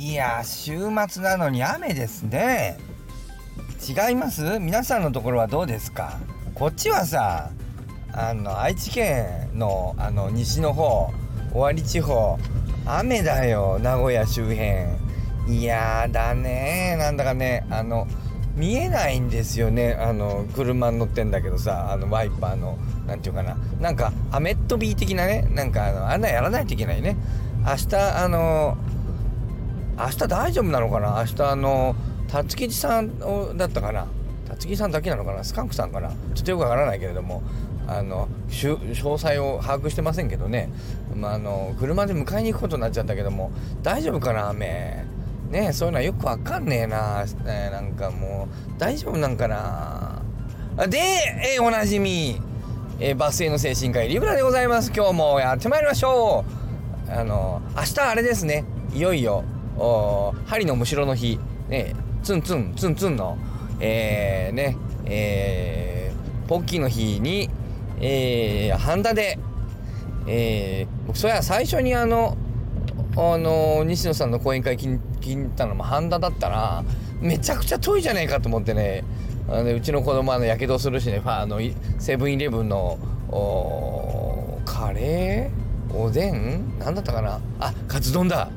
いや週末なのに雨ですね。違います？皆さんのところはどうですか？こっちはさあの愛知県のあの西の方尾張地方雨だよ名古屋周辺。いやだね。なんだかねあの見えないんですよね。あの車に乗ってんだけどさあのワイパーの何て言うかな。なんかアメットビー的なね。なんかあのあんなやらないといけないね。明日あの明日大丈夫なのかな？明日あの辰吉さんだったかな？辰吉さんだけなのかな？スカンクさんかな？ちょっとよくわからないけれどもあの詳細を把握してませんけどね、まあ、あの車で迎えに行くことになっちゃったけども大丈夫かな？雨。ねそういうのはよくわかんねえな、ね、なんかもう大丈夫なんかな？で、えー、おなじみ、えー、バスへの精神科医リブラでございます。今日もやってまいりましょう。あの明日あれですね。いよいよ針のむしろの日、ね、ツンツンツンツンの、えー、ね、えー、ポッキーの日に、えー、半田で、えー、僕それは最初にあの、あの西野さんの講演会聞いたのも半田だったらめちゃくちゃ遠いじゃねえかと思ってね。あのうちの子供はやけどするしね。あのセブンイレブンのカレー?おでん?何だったかな?あカツ丼だ。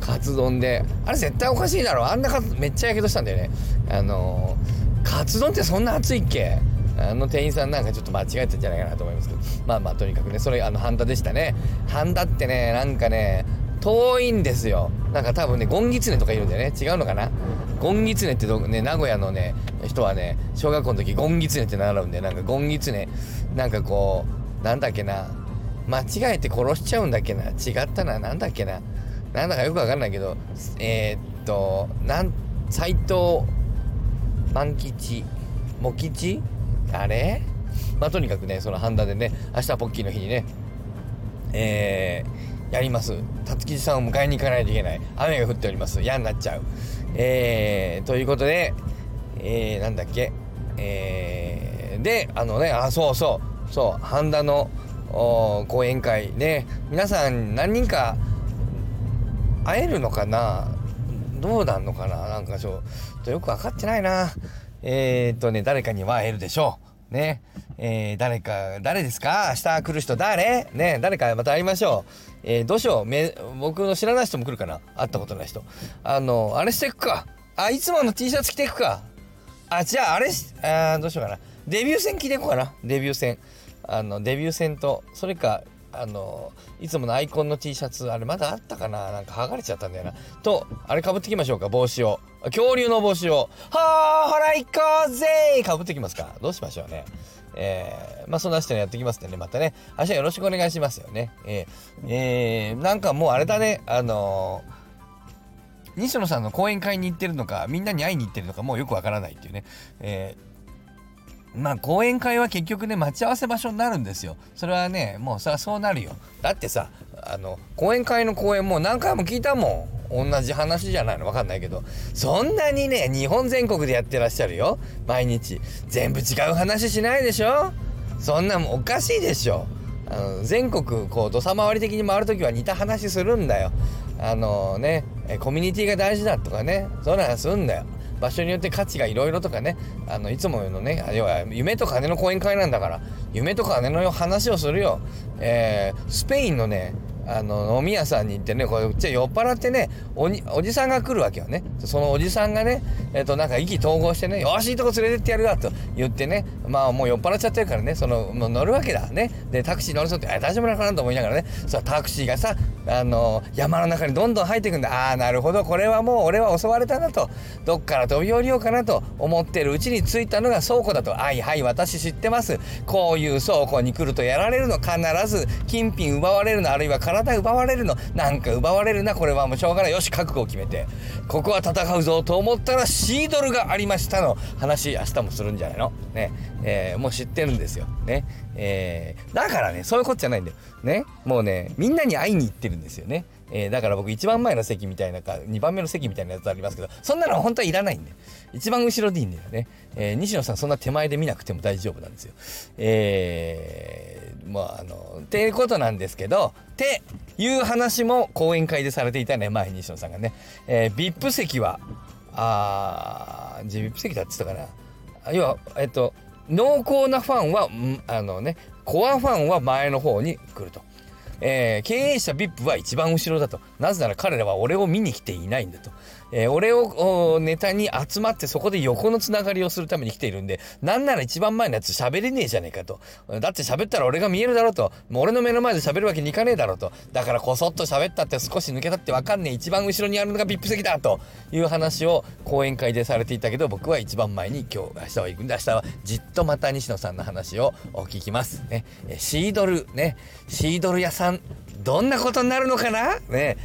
カツ丼で。あれ絶対おかしいだろ。あんなカツめっちゃやけどしたんだよね。あのカツ丼ってそんな熱いっけ？あの店員さんなんかちょっと間違えたんじゃないかなと思いますけど。まあまあとにかくねそれあの半田でしたね。半田ってねなんかね遠いんですよ。なんか多分ねゴンギツネとかいるんだよね。違うのかな？ゴンギツネってどね名古屋のね人はね小学校の時ゴンギツネって習うんでなんかゴンギツネ。なんかこうなんだっけな？間違えて殺しちゃうんだっけな？違ったな。なんだっけな？なんだかよくわかんないけど、えー、っと、なん、斎藤万吉、茂吉あれ？まあ、とにかくね、その半田でね、明日ポッキーの日にね、えー、やります。辰吉さんを迎えに行かないといけない。雨が降っております。嫌になっちゃう。えー、ということで、えー、なんだっけ、えー、で、あのね、あ、そうそう、そう、半田の講演会ね、皆さん何人か、会えるのかな？どうなんのかな？なんかちょっとよく分かってないな。えー、っとね、誰かには会えるでしょう。ね。えー、誰か、誰ですか？明日来る人誰？ね、誰かまた会いましょう。えー、どうしよう？め。僕の知らない人も来るかな？会ったことない人。あの、あれしていくか。あ、いつもの T シャツ着ていくか。あ、じゃああれあどうしようかな。デビュー戦着ていこうかな。デビュー戦。あの、デビュー戦と、それか、あのいつものアイコンの T シャツあれまだあったかな？なんか剥がれちゃったんだよな。とあれかぶってきましょうか帽子を。恐竜の帽子を。はあほら行こうぜかぶってきますか？どうしましょうね。えー、まあそんな人にやってきますんでねまたね。明日よろしくお願いしますよね。えー、えー、なんかもうあれだね。あの西野さんの講演会に行ってるのかみんなに会いに行ってるのかもうよくわからないっていうね、えーまあ講演会は結局ね待ち合わせ場所になるんですよ。それはねもうそれはそうなるよ。だってさあの講演会の講演もう何回も聞いたもん。同じ話じゃないの。分かんないけど。そんなにね日本全国でやってらっしゃるよ。毎日。全部違う話しないでしょ。そんなもんおかしいでしょ。あの全国こう土佐回り的に回る時は似た話するんだよ。あのねコミュニティが大事だとかねそういうのはすんだよ。場所によって価値がいろいろとかねあのいつものね要は夢と金の講演会なんだから夢と金の話をするよ、えー、スペインのねあの飲み屋さんに行ってねこれじゃ酔っ払ってねおにおじさんが来るわけよね。そのおじさんがねえっ、ー、となんか意気投合してねよしいいとこ連れてってやるわと言ってねまあもう酔っ払っちゃってるからねそのもう乗るわけだね。でタクシー乗るぞって大丈夫なのかなと思いながらね。さタクシーがさあの山の中にどんどん入っていくんだ。ああなるほど。これはもう俺は襲われたなと。どっから飛び降りようかなと思ってる。うちに着いたのが倉庫だと。はいはい私知ってます。こういう倉庫に来るとやられるの。必ず金品奪われるの。あるいは体奪われるの。なんか奪われるな。これはもうしょうがない。よし覚悟を決めて。ここは戦うぞと思ったらシードルがありましたの。話明日もするんじゃないの？ね。えー、もう知ってるんですよ。ね。えー、だからねそういうことじゃないんだよ。ね。もうねみんなに会いに行ってるんですよね。えー、だから僕一番前の席みたいなか2番目の席みたいなやつありますけどそんなの本当はいらないんで一番後ろでいいんだよね、えー、西野さんそんな手前で見なくても大丈夫なんですよ。えー、もうあのっていうことなんですけどっていう話も講演会でされていたね前西野さんがね、えー、VIP 席はあー VIP 席だって言ったかな。要はえっと濃厚なファンはあのねコアファンは前の方に来ると。えー、経営者 VIP は一番後ろだと。なぜなら彼らは俺を見に来ていないんだと。えー、俺をネタに集まってそこで横のつながりをするために来ているんで、なんなら一番前のやつ喋れねえじゃねえかと。だって喋ったら俺が見えるだろうと。もう俺の目の前で喋るわけにいかねえだろうと。だからこそっと喋ったって少し抜けたってわかんねえ。一番後ろにあるのが VIP 席だという話を講演会でされていたけど、僕は一番前に今日、明日は行くんで、明日はじっとまた西野さんの話を聞きます。ね。シードル、ね。シードル屋さん、どんなことになるのかな？ね。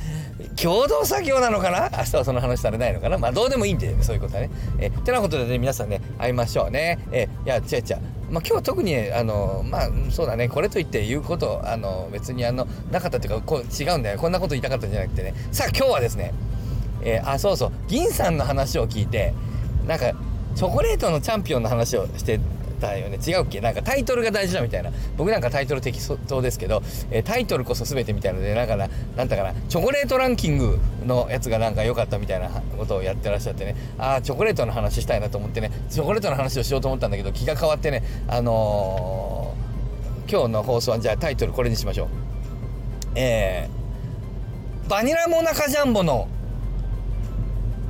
共同作業なのかな？明日はその話されないのかな？まあどうでもいいんで、ね、そういうことはね。えー、てなことでね、皆さんね、会いましょうね。えー、いや、違う違う。まあ今日特に、あの、まあそうだね、これといって言うこと、あの、別にあの、なかったっていうか、こう違うんだよ。こんなこと言いたかったんじゃなくてね。さあ今日はですね、えー、あ、そうそう、銀さんの話を聞いて、なんか、チョコレートのチャンピオンの話をしてたよね。違うっけ？なんかタイトルが大事だみたいな。僕なんかタイトル適当ですけど、えー、タイトルこそ全てみたいのでなんかななんだかなチョコレートランキングのやつがなんか良かったみたいなことをやってらっしゃってね。ああチョコレートの話したいなと思ってね。チョコレートの話をしようと思ったんだけど気が変わってね。あのー、今日の放送はじゃあタイトルこれにしましょう。えー、バニラモナカジャンボの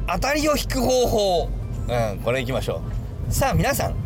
当たりを引く方法。うんこれいきましょう。さあ皆さん。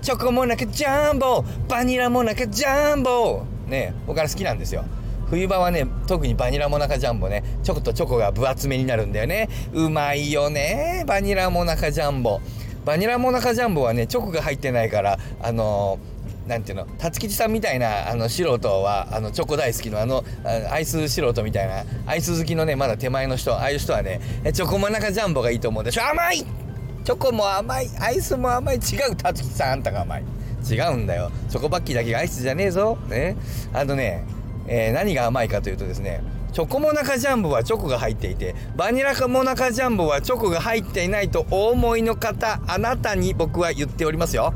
チョコモナカジャンボ。バニラモナカジャンボ。ね僕から好きなんですよ。冬場はね特にバニラモナカジャンボね。ちょっとチョコが分厚めになるんだよね。うまいよね。バニラモナカジャンボ。バニラモナカジャンボはねチョコが入ってないからあのー、なんていうの？辰吉さんみたいなあの素人はあのチョコ大好きのあのアイス素人みたいなアイス好きのねまだ手前の人ああいう人はねチョコモナカジャンボがいいと思うでしょ甘い！チョコも甘いアイスも甘い違うたつきさんあんたが甘い違うんだよチョコバッキーだけがアイスじゃねえぞねあのね、えー、何が甘いかというとですねチョコモナカジャンボはチョコが入っていてバニラモナカジャンボはチョコが入っていないとお思いの方あなたに僕は言っておりますよ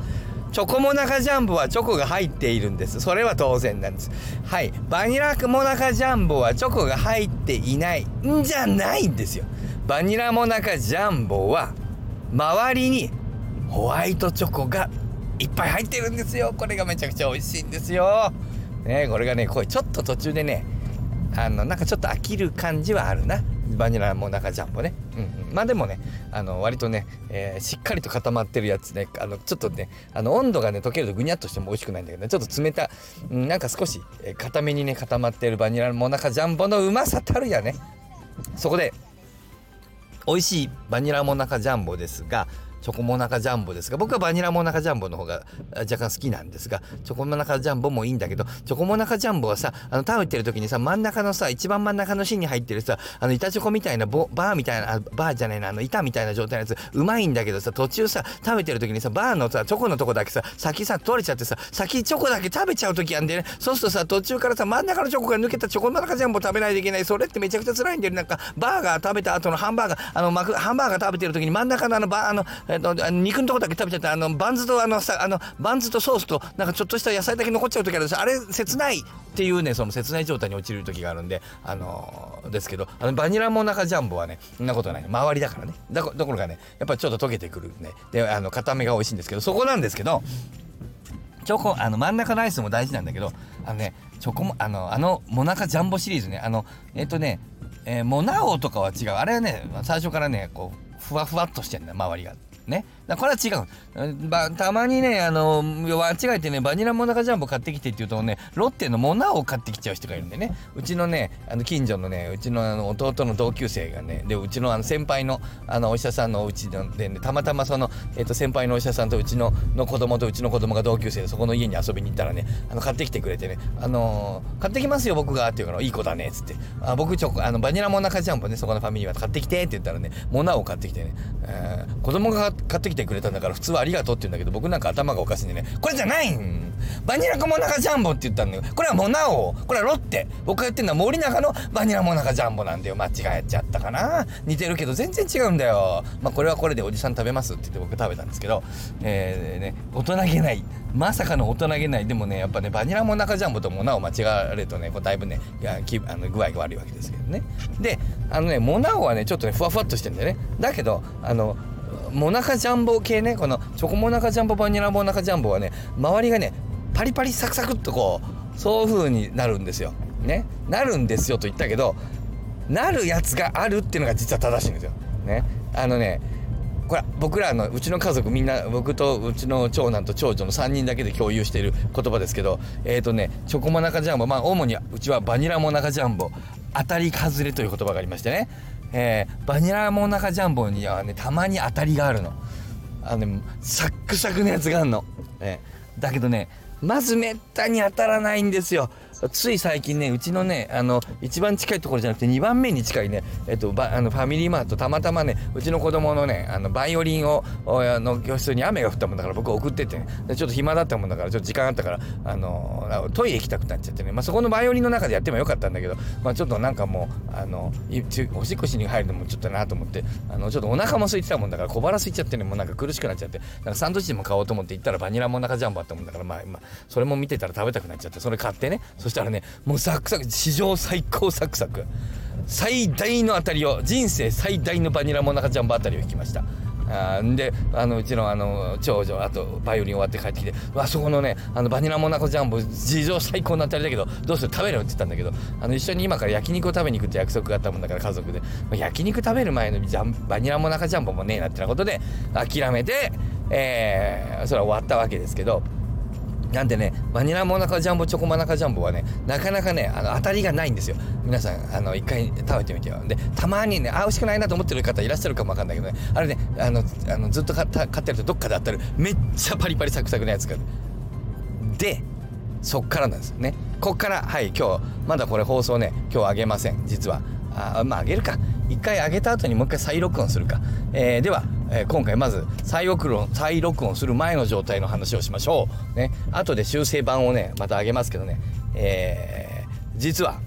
チョコモナカジャンボはチョコが入っているんです。それは当然なんです。はい。バニラモナカジャンボはチョコが入っていないんじゃないんですよ。バニラモナカジャンボは周りにホワイトチョコがいっぱい入ってるんですよ。これがめちゃくちゃ美味しいんですよ。ねこれがねこれちょっと途中でねあのなんかちょっと飽きる感じはあるな。バニラも中ジャンボね、うんうん、まあでもねあの割とね、えー、しっかりと固まってるやつね。あのちょっとねあの温度がね溶けるとぐにゃっとしても美味しくないんだけどね。ちょっと冷た、うん、なんか少し固めにね固まってるバニラも中ジャンボのうまさたるやね。そこで美味しいバニラモナカジャンボですがチョコモナカジャンボですが僕はバニラモナカジャンボの方が若干好きなんですがチョコモナカジャンボもいいんだけどチョコモナカジャンボはさあの食べてる時にさ真ん中のさ一番真ん中の芯に入ってるさあの板チョコみたいなバーみたいなバーじゃないなあの板みたいな状態のやつうまいんだけどさ途中さ食べてる時にさバーのさチョコのとこだけさ先さ取れちゃってさ先チョコだけ食べちゃう時あんでね。そうするとさ途中からさ真ん中のチョコが抜けたチョコモナカジャンボ食べないといけない。それってめちゃくちゃ辛いんだよなんかバーガー食べた後のハンバーガーあのハンバーガー食べてる時に真ん中のあのバーあの、えっと、肉のとこだけ食べちゃってあのバンズとあのさあのバンズとソースとなんかちょっとした野菜だけ残っちゃう時あるんです。あれ切ないっていうねその切ない状態に陥る時があるんであの、ですけどあのバニラモナカジャンボはねそんなことない。周りだからね。だどころかねやっぱちょっと溶けてくるね。であの固めが美味しいんですけどそこなんですけどチョコあの真ん中のアイスも大事なんだけどあのねチョコもあのあのモナカジャンボシリーズね。あのえっ、とね、えー、モナオとかは違う。あれはね最初からねこうふわふわっとしてんだ周りが。ね。これは違う。ばたまにね、あの、間違えてね、バニラモナカジャンボ買ってきてって言うとね、ロッテのモナを買ってきちゃう人がいるんでね、うちのね、あの近所のね、うちのあの弟の同級生がね、で、うちのあの先輩のあのお医者さんのうちで、ね、たまたまその、えっ、と、先輩のお医者さんとうちのの子供とうちの子供が同級生で、そこの家に遊びに行ったらね、あの買ってきてくれてね、あの、買ってきますよ、僕がって言うから、いい子だね、っつって、あ僕ちょ、あの、バニラモナカジャンボね、そこのファミリーは買ってきてって言ったらね、モナを買ってきてね、えー、子供が買ってきててくれたんだから普通はありがとうって言うんだけど僕なんか頭がおかしいん。でねこれじゃないんバニラコモナカジャンボって言ったんだよこれはモナオこれはロッテ。僕が言ってるのは森永のバニラモナカジャンボなんだよ。間違えちゃったかな。似てるけど全然違うんだよ。まあこれはこれでおじさん食べますって言って僕食べたんですけど。えー、ね大人げない。まさかの大人げない。でもねやっぱねバニラモナカジャンボとモナを間違えるとねこうだいぶねいやきあの具合が悪いわけですけどね。であのねモナオはねちょっとねふわふわっとしてんだよね。だけどあのモナカジャンボ系ねこのチョコモナカジャンボバニラモナカジャンボはね周りがねパリパリサクサクっとこうそういう風になるんですよ。ね。なるんですよと言ったけどなるやつがあるっていうのが実は正しいんですよ。ね。あのねこれ僕らのうちの家族みんな僕とうちの長男と長女の3人だけで共有している言葉ですけどえっ、ー、とねチョコモナカジャンボまあ主にうちはバニラモナカジャンボ当たり外れという言葉がありましてね。えー、バニラモナカジャンボにはねたまに当たりがあるの。あのねサックサクのやつがあるの、えー、だけどねまずめったに当たらないんですよ。つい最近ねうちのねあの一番近いところじゃなくて2番目に近いねえっとあのファミリーマートたまたまねうちの子供のねあのバイオリンをの教室に雨が降ったもんだから僕送ってて、ね、ちょっと暇だったもんだからちょっと時間あったからあのトイレ行きたくなっちゃってね、まあ、そこのバイオリンの中でやってもよかったんだけど、まあ、ちょっとなんかもうあのおしっこしに入るのもちょっとなと思ってあのちょっとお腹も空いてたもんだから小腹空いちゃってねもうなんか苦しくなっちゃってなんかサンドイッチも買おうと思って行ったらバニラモナカジャンボあったもんだからまあ、まあ、それも見てたら食べたくなっちゃってそれ買ってねそしたらねもうサクサク史上最高サクサク最大の当たりを人生最大のバニラモナカジャンボあたりを引きましたあであのうちのあの長女あとバイオリン終わって帰ってきて「あそこのねあのバニラモナカジャンボ史上最高の当たりだけどどうする？食べる?」って言ったんだけどあの一緒に今から焼肉を食べに行くって約束があったもんだから家族で、まあ、焼肉食べる前のジャンバニラモナカジャンボもねえなってなことで諦めて、えー、それは終わったわけですけど。なんでね、バニラモナカジャンボ、チョコモナカジャンボはね、なかなかね、あの、当たりがないんですよ。皆さん、あの、一回食べてみてよ。で、たまにね、あ、美味しくないなと思ってる方いらっしゃるかもわかんないけどね、あれね、あの、あのずっと買ってるとどっかで当たる、めっちゃパリパリサクサクなやつが。で、そっからなんですね。こっから、はい、今日、まだこれ放送ね、今日あげません、実は。あ、まあ、あげるか。一回上げた後にもう一回再録音するか。えー、では、えー、今回まず再録音、再録音する前の状態の話をしましょう。ね。後で修正版をね、また上げますけどね。えー、実は、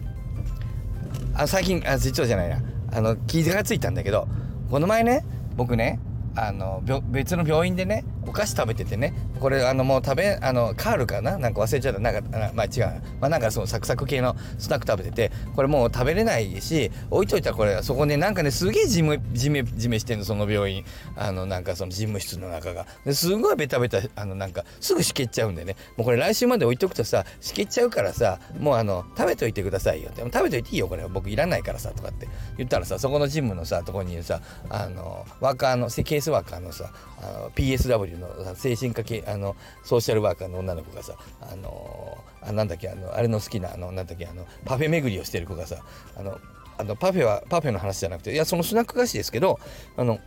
あ、最近、あ、実はじゃないな。あの、気がついたんだけど、この前ね、僕ね、あの別の病院でねお菓子食べててね。これあのもう食べあのカールかな？なんか忘れちゃった。なんかまあ違う。まあなんかそのサクサク系のスナック食べててこれもう食べれないし置いといたらこれそこねなんかねすげえじめじめじめしてんのその病院。あのなんかその事務室の中が。すごいベタベタあのなんかすぐしけっちゃうんでね。もうこれ来週まで置いとくとさしけっちゃうからさもうあの食べといてくださいよって。食べといていいよこれ。僕いらないからさとかって。言ったらさそこのジムのさとこにいるさあのワーカーのケースワーカーのさあの PSW の精神科系あのソーシャルワーカーの女の子がさあのあなんだっけあのあれの好きなあのなんだっけあのパフェ巡りをしてる子がさあのあのパフェはパフェの話じゃなくていやそのスナック菓子ですけどあの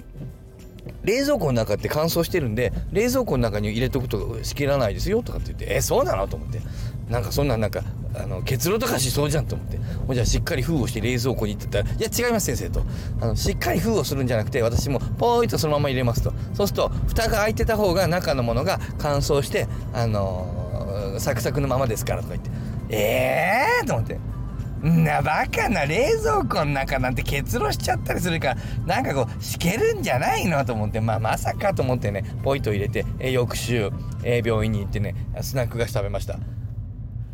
冷蔵庫の中って乾燥してるんで冷蔵庫の中に入れとくとしきらないですよとかって言ってえそうなの？と思って。なんかそんななんかあの結露とかしそうじゃんと思って。じゃあしっかり封をして冷蔵庫に行ってたら「いや違います先生」と。あのしっかり封をするんじゃなくて私もポーイとそのまま入れますと。そうすると蓋が開いてた方が中のものが乾燥してあのー、サクサクのままですからとか言って。ええー、と思って。んなバカな冷蔵庫の中なんて結露しちゃったりするからなんかこうしけるんじゃないのと思って。まあまさかと思ってねポイと入れて、え翌週、え病院に行ってねスナック菓子食べました。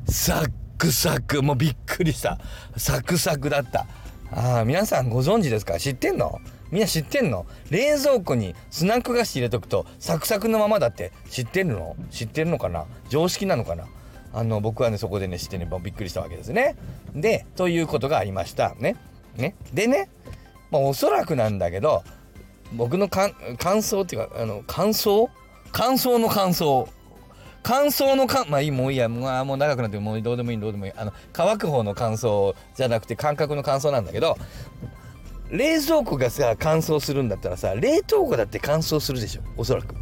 サックサク。もうびっくりした。サクサクだった。ああ皆さんご存知ですか？知ってんの？みんな知ってんの？冷蔵庫にスナック菓子入れとくとサクサクのままだって。知ってるの？知ってるのかな？常識なのかな？あの僕はねそこでね知ってねびっくりしたわけですね。でということがありました。ね？ね？でね？まあおそらくなんだけど僕の感想っていうかあの感想？感想の感想乾燥のかまあいいもういいやもうもう長くなってもうどうでもいいどうでもいい。あの乾く方の乾燥じゃなくて感覚の乾燥なんだけど冷蔵庫がさ乾燥するんだったらさ冷凍庫だって乾燥するでしょおそらく。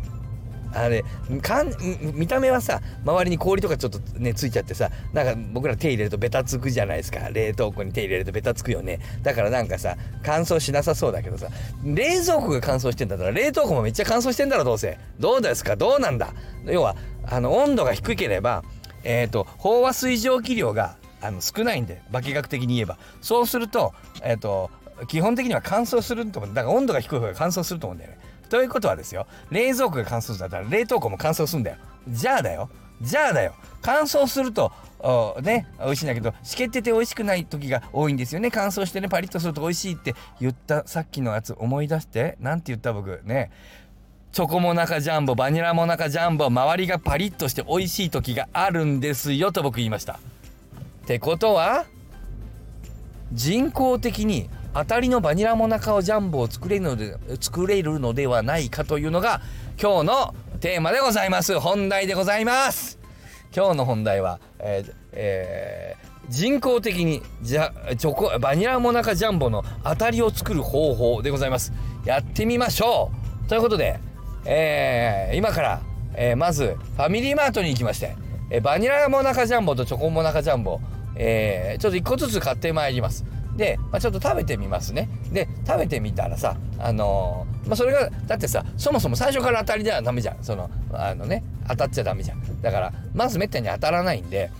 あれかん見た目はさ周りに氷とかちょっとねついちゃってさなんか僕ら手入れるとベタつくじゃないですか。冷凍庫に手入れるとベタつくよね。だからなんかさ乾燥しなさそうだけどさ冷蔵庫が乾燥してんだったら冷凍庫もめっちゃ乾燥してんだろどうせ。どうですか？どうなんだ？要はあの温度が低ければえ、ー、と飽和水蒸気量があの少ないんで化学的に言えば。そうするとえ、ー、と基本的には乾燥すると思うだ。から温度が低い方が乾燥すると思うんだよね。ということはですよ冷蔵庫が乾燥するんだったら冷凍庫も乾燥するんだよ。じゃあだよ。じゃあだよ。乾燥するとね美味しいんだけどしけってて美味しくない時が多いんですよね。乾燥してねパリッとすると美味しいって言ったさっきのやつ思い出して。何て言った僕ね。チョコモナカジャンボバニラモナカジャンボ周りがパリッとして美味しい時があるんですよと僕言いました。ってことは人工的に当たりのバニラモナカオジャンボを作れるので作れるのではないかというのが今日のテーマでございます。本題でございます。今日の本題は、えーえー、人工的にじゃチョコバニラモナカジャンボの当たりを作る方法でございます。やってみましょう。ということで、えー、今から、えー、まずファミリーマートに行きまして、えー、バニラモナカジャンボとチョコモナカジャンボ、えー、ちょっと1個ずつ買ってまいります。で、まあ、ちょっと食べてみますね。で食べてみたらさあのー、まあ、それがだってさそもそも最初から当たりではダメじゃん。そのあのね当たっちゃダメじゃん。だからまずめったに当たらないんで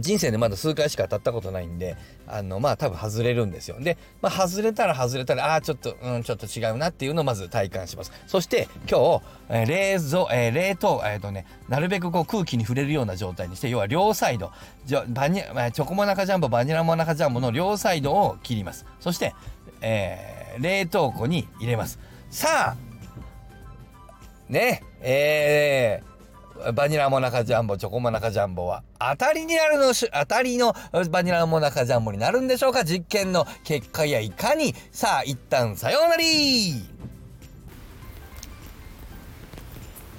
人生でまだ数回しか当たったことないんであのまあ多分外れるんですよ。で、まあ、外れたら外れたらああちょっとうんちょっと違うなっていうのをまず体感します。そして今日、えー、冷蔵、えー、冷凍えっ、ー、とねなるべくこう空気に触れるような状態にして要は両サイドじゃバニラチョコモナカジャンボバニラモナカジャンボの両サイドを切ります。そして、えー、冷凍庫に入れます。さあねえー、バニラモナカジャンボ、チョコモナカジャンボは当たりになるのし、当たりのバニラモナカジャンボになるんでしょうか？実験の結果やいかにさあ、一旦さようなり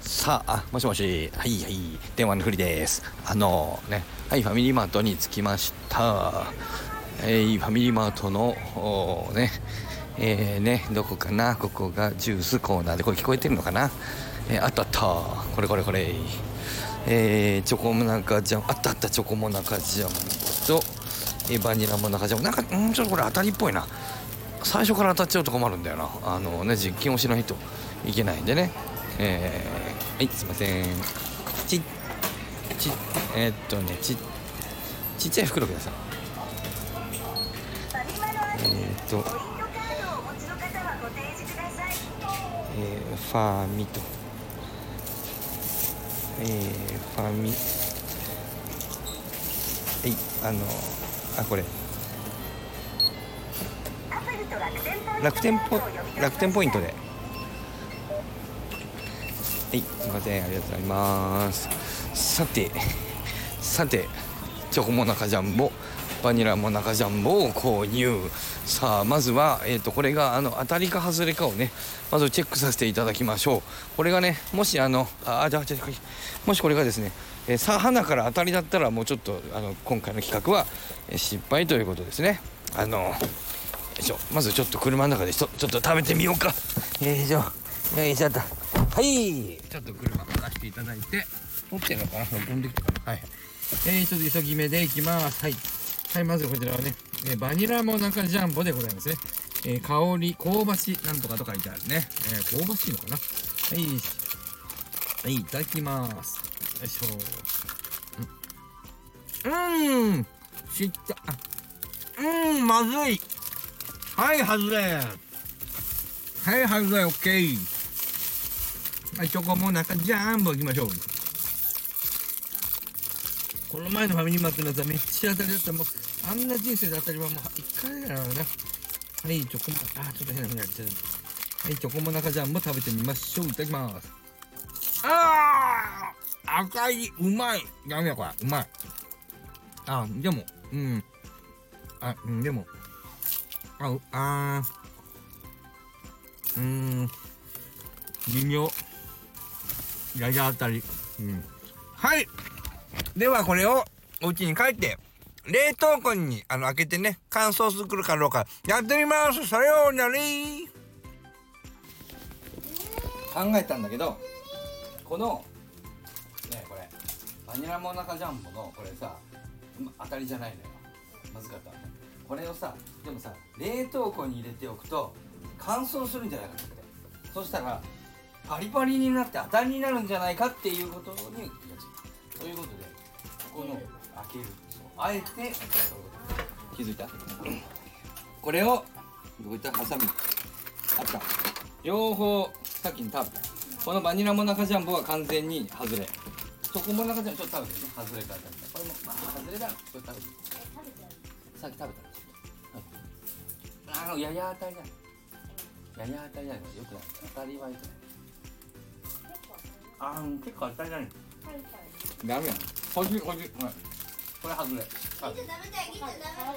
さあ、あ、もしもし。はいはい。電話のふりです。あのね、はい、ファミリーマートに着きました。えー、ファミリーマートの、ね、えー、ね、どこかな？ここがジュースコーナーで、これ聞こえてるのかな？えー、あったあった。これこれこれ。えー、チョコモナカジャンあったあったチョコモナカジャンと、えー、バニラモナカジャンなんかうんちょっとこれ当たりっぽいな。最初から当たっちゃうと困るんだよな。あのね実験をしないといけないんでね。えー、はいすいません。ちちえー、っとねちちっちゃい袋ください。えー、っとえー、ファーミと。えー、ファミはいあのあこれ。楽天ポ楽天ポイントで。はいすいませんありがとうございます。さてさてチョコモナカジャンボ。バニラモナカジャンボを購入。さあまずは、えーと、これがあの当たりか外れかをねまずチェックさせていただきましょう。これがねもしあのあじゃあじゃもしこれがですね、えー、さあ花から当たりだったらもうちょっとあの今回の企画は、失敗ということですね。あのよいしょまずちょっと車の中でちょちょっと食べてみようか。よいしょよいしょとはい。ちょっと車貸していただいて持ってるのかな飛んできたかな。はい。えー、ちょっと急ぎ目でいきます。はい。はいまずこちらはねえバニラモナカジャンボでございますね。えー、香り、香ばし、なんとかと書いてあるね。えー、香ばしいのかなはい。はい、いただきます。よいしょ。うーん。しった。うん、まずい。はい、外れ。はい、外れ、オッケー。はい、チョコモナカジャンボ行きましょう。前のファミリーマートのやつはめっちゃ当たりだった。もうあんな人生で当たりはもう一回だからな。はい、チョコモナカ、あ、ちょっと変なふうになっちゃう。はい、チョコモナカジャンボ食べてみましょう。いただきます。ああ赤い、うまい。ダメや、これ。うまい。あ、でも、うん。あ、うん、でも、あ、うあー、うーん、微妙。やや当たり。うん。はい。では、これを、お家に帰って、冷凍庫にあの開けてね乾燥するかどうかやってみます。さようなら。考えたんだけどこのねこれバニラモナカジャンボのこれさ当たりじゃないのよ。まずかったねこれをさでもさ冷凍庫に入れておくと乾燥するんじゃないかってそしたらパリパリになって当たりになるんじゃないかっていうことに気がついた。ということでここの開けるそうあえて気づいた？これをどこいったハサミ？あった。両方先に食べた。このバニラモナカジャンボは完全に外れ。チョコモナカジャンボちょっと食べてね外れから食べたこれもまあ外れだろちょっと食べてさっき食べたらちょっと、はい、あのやや当たりだやや当たりだよよくない。当たりはよくない結構あー結構当たりだね食べちゃうダメや欲しい欲しい。ほらこれ外れ。あギッチダメだよギッチダメだよ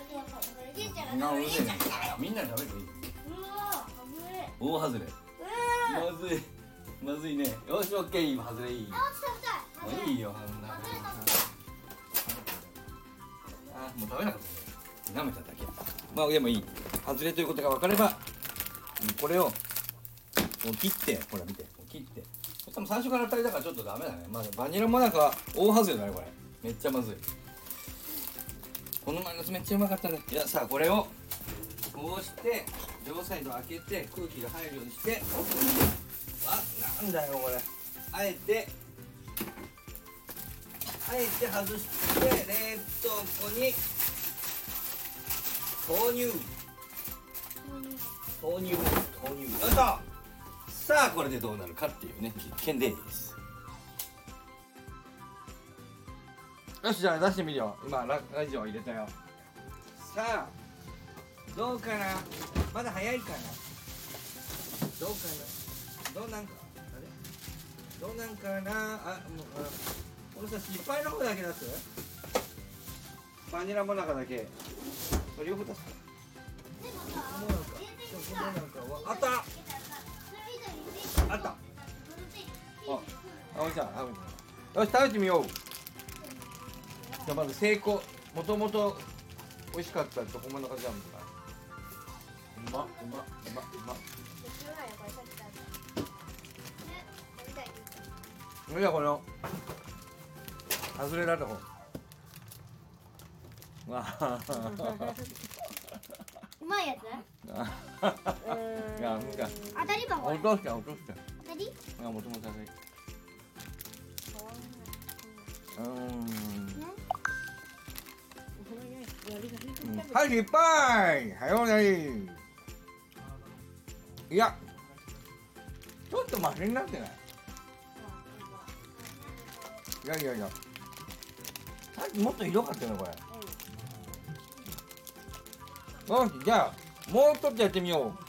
ギッチがなダメギッチうるせえねがダメみんなで食べていい？うわ危ね大外れまずいまずいね。よしオッケー今外れいい。あ食べたいもういいよあんな外れたあもう食べなかったね。舐めただけまあでもいい。外れということが分かればこれをもう切ってほら見て。もう切ってそしたら最初から2人だからちょっとダメだね。まあバニラもなんか大外れだねこれ。めっちゃまずい。この前のやつめっちゃうまかったね。いやさあこれをこうして両サイド開けて空気が入るようにしてあなんだよこれ。あえてあえて外して冷凍庫に投入投入投入よいしょ！さあこれでどうなるかっていうね実験です。よしじゃあ出してみるよ。今ララジオ入れたよ。さあどうかな？まだ早いかな？どうかな？どうなんか？あれ？どうなんかな？あもうあこれさ失敗の方だけ出す？バニラモナカだけ。両方出すか。でもさモナカ入れてチョコさモナカはあっ！たあった。プロテインあおいちゃん食べてみようよし食べてみようじゃまず成功もともと美味しかったチョコモナカジャムがうまうまうまうまいよこれさっき食べたね食べたいそれじゃこの外れだとこわあうまいやつうがが当たり箱落として落として当たりあもともと当たりうーん。はい失敗はようねいやちょっとマシになってない？いやいやいや。さっきもっとひどかったよねこれ。よしじゃあもう一つやってみよう